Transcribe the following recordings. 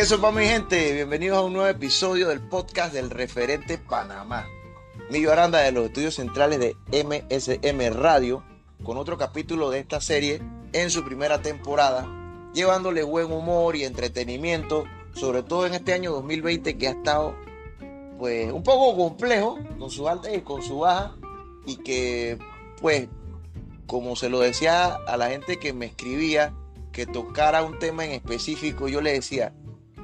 ¿Qué sopa mi gente? Bienvenidos a un nuevo episodio del podcast del referente Panamá. Millo Aranda de los estudios centrales de MSM Radio con otro capítulo de esta serie en su primera temporada, llevándole buen humor y entretenimiento, sobre todo en este año 2020 que ha estado pues un poco complejo con su alta y con su baja y que pues como se lo decía a la gente que me escribía que tocara un tema en específico, yo le decía,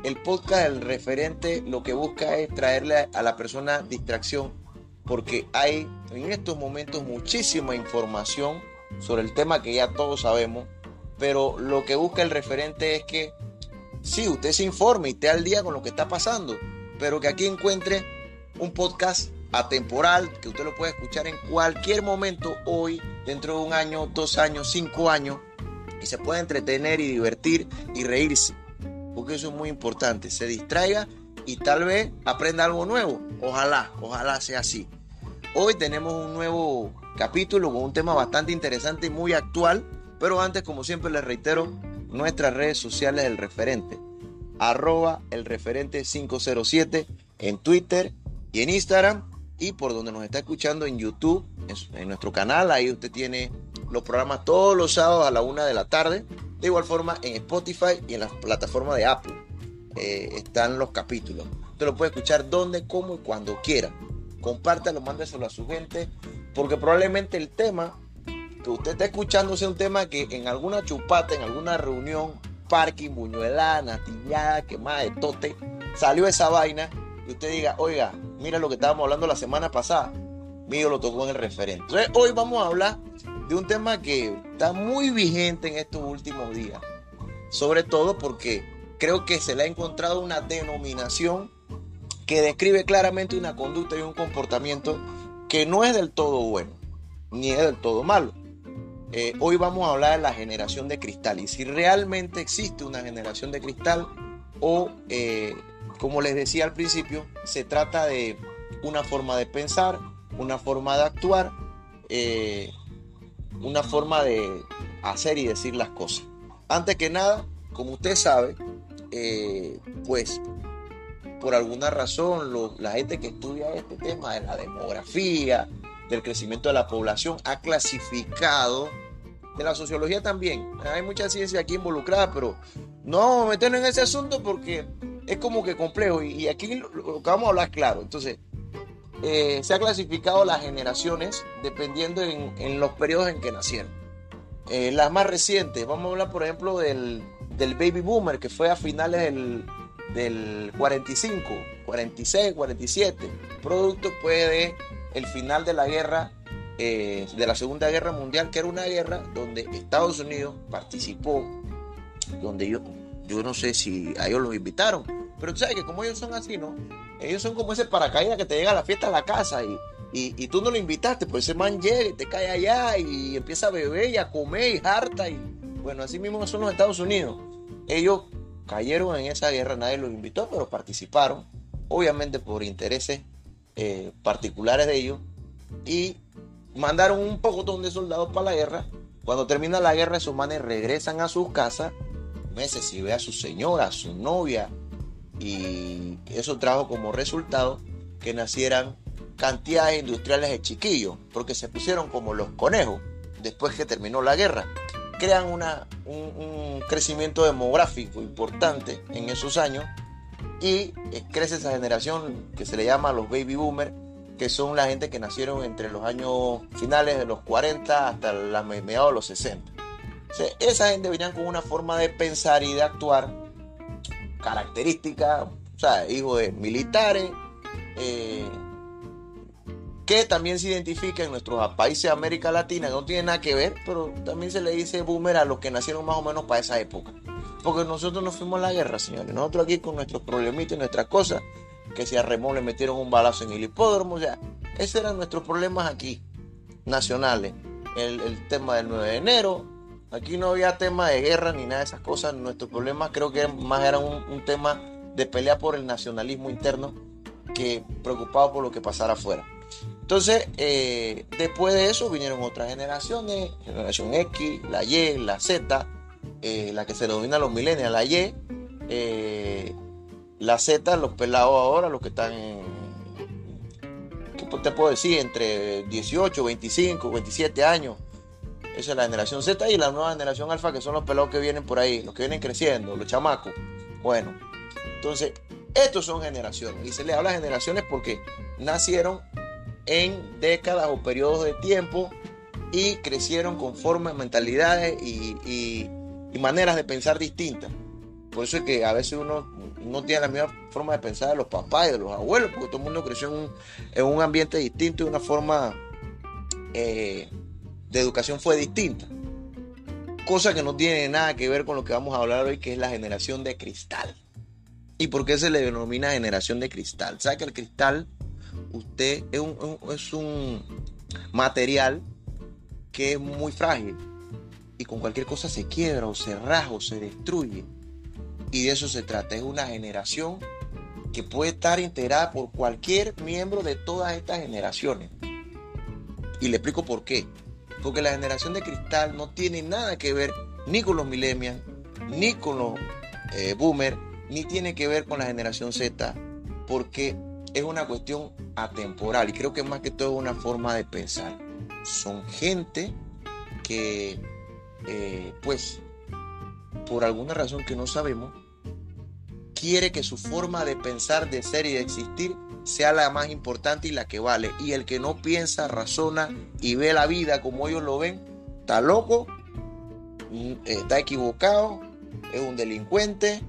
el podcast del referente lo que busca es traerle a la persona distracción, porque hay en estos momentos muchísima información sobre el tema que ya todos sabemos, pero lo que busca el referente es que sí, usted se informe y esté al día con lo que está pasando, pero que aquí encuentre un podcast atemporal que usted lo puede escuchar en cualquier momento hoy, dentro de un año, dos años, cinco años, y se puede entretener y divertir y reírse porque eso es muy importante, se distraiga y tal vez aprenda algo nuevo. Ojalá, ojalá sea así. Hoy tenemos un nuevo capítulo con un tema bastante interesante y muy actual, pero antes, como siempre, les reitero, nuestras redes sociales del referente, arroba el referente 507 en Twitter y en Instagram y por donde nos está escuchando en YouTube, en, nuestro canal, ahí usted tiene los programas todos los sábados a la una de la tarde de igual forma, en Spotify y en la plataforma de Apple eh, están los capítulos. Usted lo puede escuchar donde, cómo y cuando quiera. Compártelo, mándeselo a su gente, porque probablemente el tema que usted está escuchando sea un tema que en alguna chupata, en alguna reunión, parking, buñuelada, natillada, quemada de tote, salió esa vaina y usted diga, oiga, mira lo que estábamos hablando la semana pasada. Mío lo tocó en el referente. Entonces, hoy vamos a hablar de un tema que está muy vigente en estos últimos días. Sobre todo porque creo que se le ha encontrado una denominación que describe claramente una conducta y un comportamiento que no es del todo bueno, ni es del todo malo. Eh, hoy vamos a hablar de la generación de cristal y si realmente existe una generación de cristal o, eh, como les decía al principio, se trata de una forma de pensar, una forma de actuar, eh, una forma de hacer y decir las cosas. Antes que nada, como usted sabe, eh, pues por alguna razón la gente que estudia este tema de la demografía, del crecimiento de la población, ha clasificado, de la sociología también, hay mucha ciencia aquí involucrada, pero no meternos en ese asunto porque es como que complejo y, aquí lo, lo, que vamos a hablar claro. Entonces, eh, se ha clasificado las generaciones dependiendo en, los periodos en que nacieron. Eh, las más recientes, vamos a hablar por ejemplo del, baby boomer que fue a finales del, del 45, 46, 47, producto pues de el final de la guerra, eh, de la Segunda Guerra Mundial, que era una guerra donde Estados Unidos participó, donde yo, yo no sé si a ellos los invitaron, pero tú sabes que como ellos son así, ¿no? Ellos son como ese paracaídas que te llega a la fiesta a la casa y, y, tú no lo invitaste, pues ese man llega y te cae allá y empieza a beber y a comer y harta. Y bueno, así mismo son los Estados Unidos. Ellos cayeron en esa guerra, nadie los invitó, pero participaron, obviamente por intereses eh, particulares de ellos, y mandaron un poco de soldados para la guerra. Cuando termina la guerra, esos manes regresan a sus casas, meses y ve a su señora, a su novia, y eso trajo como resultado que nacieran cantidades industriales de chiquillos, porque se pusieron como los conejos después que terminó la guerra. Crean una, un, crecimiento demográfico importante en esos años y eh, crece esa generación que se le llama los baby boomers, que son la gente que nacieron entre los años finales de los 40 hasta la mediados de los 60. esa gente venían con una forma de pensar y de actuar características, o sea, hijo de militares, eh, que también se identifica en nuestros países de América Latina, no tiene nada que ver, pero también se le dice boomer a los que nacieron más o menos para esa época. Porque nosotros no fuimos a la guerra, señores. Nosotros aquí con nuestros problemitas y nuestras cosas, que si a Remón le metieron un balazo en el hipódromo, o sea, esos eran nuestros problemas aquí, nacionales. El tema del 9 de enero, Aquí no había tema de guerra ni nada de esas cosas. Nuestro problema creo que más era un, tema de pelea por el nacionalismo interno que preocupado por lo que pasara afuera. Entonces, eh, después de eso vinieron otras generaciones, generación X, la Y, la Z, eh, la que se denomina los millennials, la Y, eh, La Z, los pelados ahora, los que están ¿qué te puedo decir? Entre 18, 25, 27 años. Esa es la generación Z y la nueva generación alfa, que son los pelados que vienen por ahí, los que vienen creciendo, los chamacos. Bueno, entonces, estos son generaciones. Y se le habla de generaciones porque nacieron en décadas o periodos de tiempo y crecieron con formas, mentalidades y, maneras de pensar distintas. Por eso es que a veces uno no tiene la misma forma de pensar de los papás y de los abuelos, porque todo el mundo creció en un, ambiente distinto y una forma eh, de educación fue distinta. Cosa que no tiene nada que ver con lo que vamos a hablar hoy, que es la generación de cristal. ¿Y por qué se le denomina generación de cristal? ¿Sabe que el cristal, usted es un, es un material que es muy frágil y con cualquier cosa se quiebra o se raja o se destruye. Y de eso se trata. Es una generación que puede estar integrada por cualquier miembro de todas estas generaciones. Y le explico por qué. Porque la generación de cristal no tiene nada que ver ni con los millennials, ni con los eh, boomers, ni tiene que ver con la generación Z. Porque es una cuestión atemporal y creo que más que todo es una forma de pensar son gente que, eh, pues, por alguna razón que no sabemos, quiere que su forma de pensar, de ser y de existir sea la más importante y la que vale. Y el que no piensa, razona y ve la vida como ellos lo ven, está loco, mm, está equivocado, es un delincuente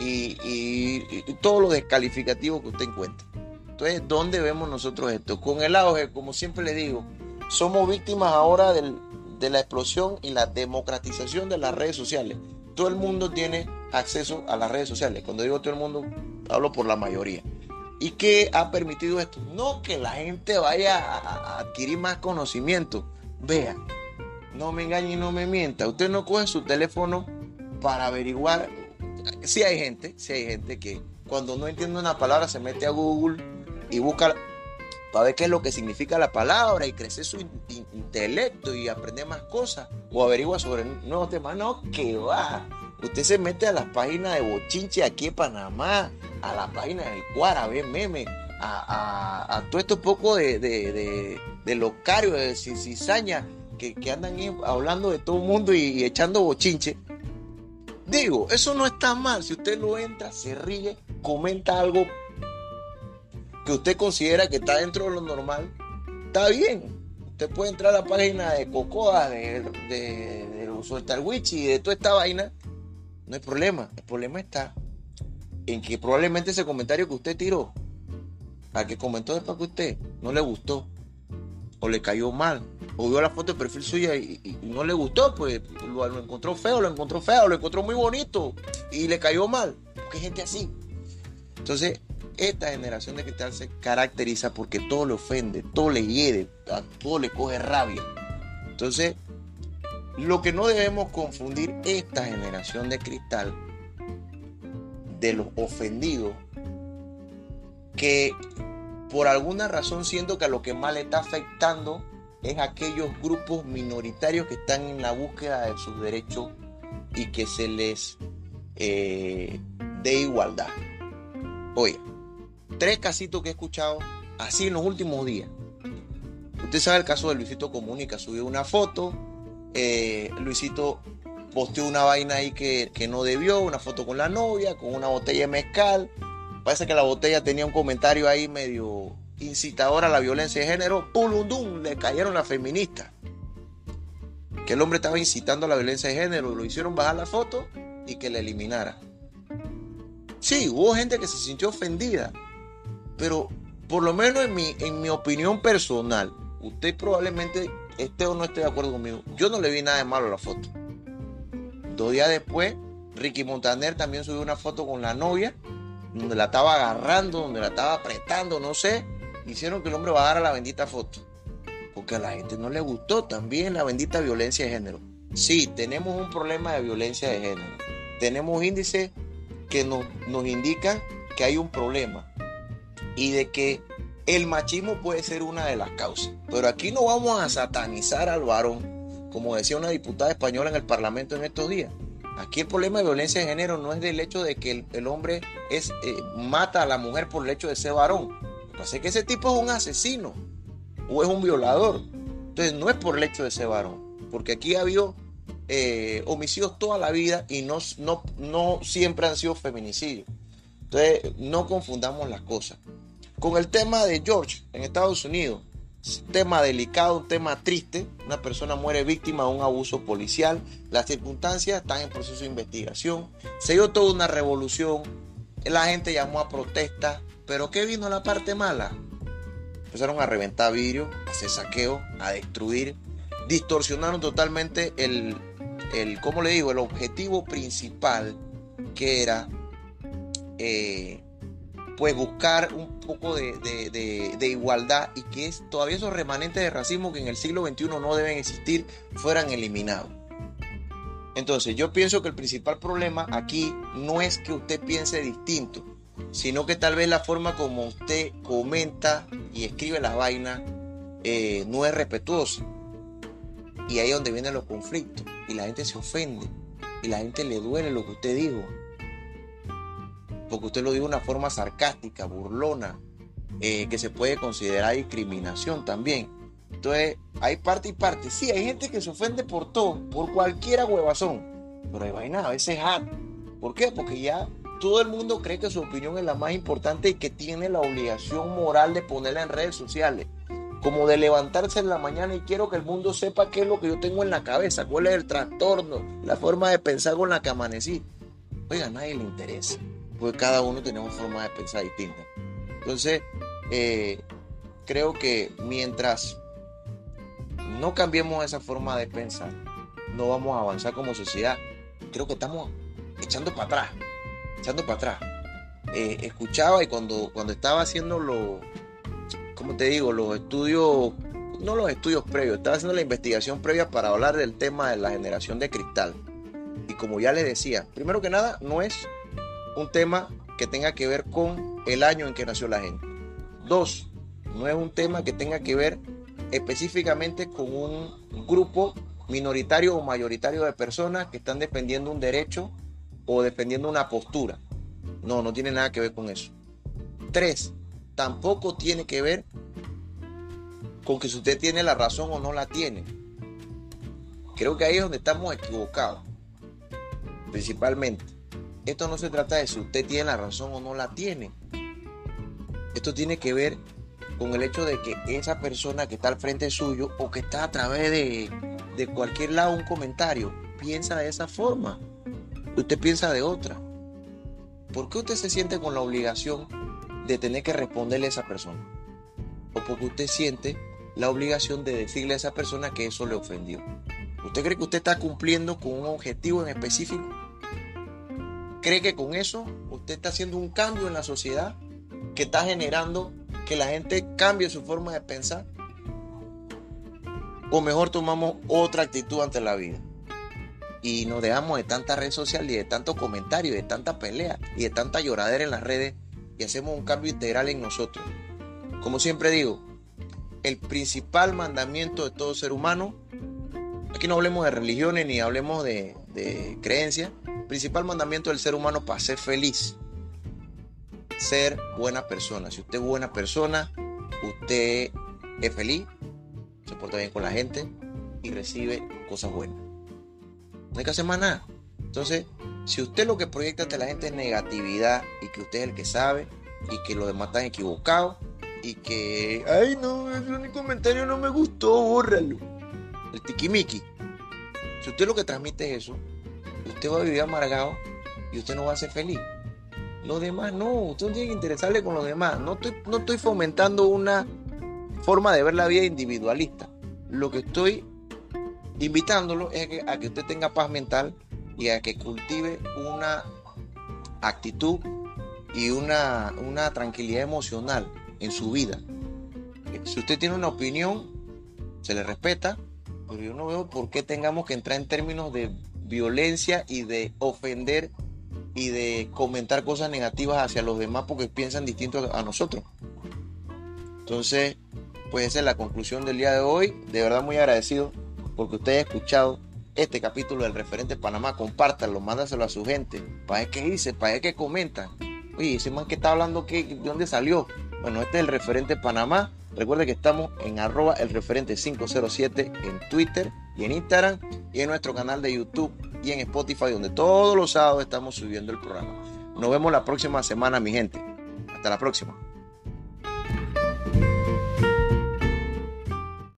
y, y todo lo descalificativo que usted encuentre. Entonces, ¿dónde vemos nosotros esto? Con el auge, como siempre le digo, somos víctimas ahora de la explosión y la democratización de las redes sociales. Todo el mundo tiene acceso a las redes sociales. Cuando digo todo el mundo, hablo por la mayoría. ¿Y qué ha permitido esto? No que la gente vaya a adquirir más conocimiento. Vea, no me engañe y no me mienta. Usted no coge su teléfono para averiguar. Si hay gente, si hay gente que cuando no entiende una palabra se mete a Google y busca para ver qué es lo que significa la palabra y crecer su intelecto y aprender más cosas o averigua sobre nuevos temas. No, que va. Usted se mete a las páginas de Bochinche aquí en Panamá, a la página del Cuara, ve meme, a, todo esto poco de, de, de, de locario, de cizaña, que, que, andan hablando de todo el mundo y, echando bochinche. Digo, eso no está mal. Si usted lo entra, se ríe, comenta algo que usted considera que está dentro de lo normal, está bien. Usted puede entrar a la página de Cocoa, de, de, de y de toda esta vaina. No hay problema. El problema está en que probablemente ese comentario que usted tiró, al que comentó después que usted, no le gustó. O le cayó mal. O vio la foto de perfil suya y, no le gustó, pues lo, encontró feo, lo encontró feo, lo encontró muy bonito y le cayó mal. Porque gente así. Entonces, esta generación de cristal se caracteriza porque todo le ofende, todo le hiede, a todo le coge rabia. Entonces, lo que no debemos confundir esta generación de cristal de los ofendidos que por alguna razón siento que a lo que más le está afectando es aquellos grupos minoritarios que están en la búsqueda de sus derechos y que se les eh, dé igualdad. Oye, tres casitos que he escuchado así en los últimos días. Usted sabe el caso de Luisito Comunica, subió una foto, eh, Luisito posteó una vaina ahí que, no debió, una foto con la novia, con una botella de mezcal. Parece que la botella tenía un comentario ahí medio incitador a la violencia de género. ¡Pulundum! Le cayeron las feministas. Que el hombre estaba incitando a la violencia de género. Lo hicieron bajar la foto y que la eliminara. Sí, hubo gente que se sintió ofendida. Pero por lo menos en mi, en mi opinión personal, usted probablemente esté o no esté de acuerdo conmigo. Yo no le vi nada de malo a la foto. Dos días después, Ricky Montaner también subió una foto con la novia, donde la estaba agarrando, donde la estaba apretando, no sé. Hicieron que el hombre bajara la bendita foto. Porque a la gente no le gustó también la bendita violencia de género. Sí, tenemos un problema de violencia de género. Tenemos índices que nos, nos indican que hay un problema y de que el machismo puede ser una de las causas. Pero aquí no vamos a satanizar al varón, como decía una diputada española en el Parlamento en estos días. Aquí el problema de violencia de género no es del hecho de que el, hombre eh, mata a la mujer por el hecho de ser varón. Lo que ese tipo es un asesino o es un violador. Entonces no es por el hecho de ser varón. Porque aquí ha habido eh, homicidios toda la vida y no, no, siempre han sido feminicidios. Entonces no confundamos las cosas. Con el tema de George en Estados Unidos, un tema delicado, un tema triste. Una persona muere víctima de un abuso policial. Las circunstancias están en proceso de investigación. Se dio toda una revolución. La gente llamó a protesta. Pero ¿qué vino la parte mala? Empezaron a reventar vidrio, a hacer saqueo, a destruir. Distorsionaron totalmente el, el ¿cómo le digo? El objetivo principal que era eh, pues buscar un poco de, igualdad y que es, todavía esos remanentes de racismo que en el siglo XXI no deben existir fueran eliminados. Entonces yo pienso que el principal problema aquí no es que usted piense distinto, sino que tal vez la forma como usted comenta y escribe la vaina eh, no es respetuosa. Y ahí es donde vienen los conflictos y la gente se ofende y la gente le duele lo que usted dijo porque usted lo dijo de una forma sarcástica, burlona, eh, que se puede considerar discriminación también. Entonces, hay parte y parte. Sí, hay gente que se ofende por todo, por cualquier huevazón, pero hay vaina a veces hat. ¿Por qué? Porque ya todo el mundo cree que su opinión es la más importante y que tiene la obligación moral de ponerla en redes sociales. Como de levantarse en la mañana y quiero que el mundo sepa qué es lo que yo tengo en la cabeza, cuál es el trastorno, la forma de pensar con la que amanecí. Oiga, a nadie le interesa porque cada uno tenemos forma de pensar distinta. Entonces, eh, creo que mientras no cambiemos esa forma de pensar, no vamos a avanzar como sociedad. Creo que estamos echando para atrás, echando para atrás. Eh, escuchaba y cuando, cuando estaba haciendo los, ¿cómo te digo? Los estudios, no los estudios previos, estaba haciendo la investigación previa para hablar del tema de la generación de cristal. Y como ya les decía, primero que nada, no es un tema que tenga que ver con el año en que nació la gente. Dos, no es un tema que tenga que ver específicamente con un grupo minoritario o mayoritario de personas que están defendiendo un derecho o defendiendo una postura. No, no tiene nada que ver con eso. Tres, tampoco tiene que ver con que si usted tiene la razón o no la tiene. Creo que ahí es donde estamos equivocados, principalmente. Esto no se trata de si usted tiene la razón o no la tiene. Esto tiene que ver con el hecho de que esa persona que está al frente suyo o que está a través de, de cualquier lado un comentario piensa de esa forma. Usted piensa de otra. ¿Por qué usted se siente con la obligación de tener que responderle a esa persona? O porque usted siente la obligación de decirle a esa persona que eso le ofendió. ¿Usted cree que usted está cumpliendo con un objetivo en específico? ¿Cree que con eso usted está haciendo un cambio en la sociedad que está generando que la gente cambie su forma de pensar? ¿O mejor tomamos otra actitud ante la vida? Y nos dejamos de tanta red social y de tantos comentarios, de tanta pelea y de tanta lloradera en las redes y hacemos un cambio integral en nosotros. Como siempre digo, el principal mandamiento de todo ser humano, aquí no hablemos de religiones ni hablemos de, de creencias, principal mandamiento del ser humano para ser feliz. Ser buena persona. Si usted es buena persona, usted es feliz, se porta bien con la gente y recibe cosas buenas. No hay que hacer más nada. Entonces, si usted lo que proyecta ante la gente es negatividad y que usted es el que sabe y que los demás están equivocados y que, ay no, ese comentario no me gustó, bórralo. El tiquimiqui. Si usted lo que transmite es eso, usted va a vivir amargado y usted no va a ser feliz. Los demás no, usted no tiene que interesarle con los demás. No estoy, no estoy fomentando una forma de ver la vida individualista. Lo que estoy invitándolo es a que, a que usted tenga paz mental y a que cultive una actitud y una, una tranquilidad emocional en su vida. Si usted tiene una opinión, se le respeta, pero yo no veo por qué tengamos que entrar en términos de violencia y de ofender y de comentar cosas negativas hacia los demás porque piensan distinto a nosotros. Entonces, pues esa es la conclusión del día de hoy. De verdad muy agradecido porque usted ha escuchado este capítulo del referente Panamá, compártanlo, mándaselo a su gente, para qué dice, para ver qué comentan. Oye, ese man que está hablando, ¿qué, ¿de dónde salió? Bueno, este es el referente Panamá. Recuerde que estamos en arroba el referente 507 en Twitter y en Instagram y en nuestro canal de YouTube y en Spotify, donde todos los sábados estamos subiendo el programa. Nos vemos la próxima semana, mi gente. Hasta la próxima.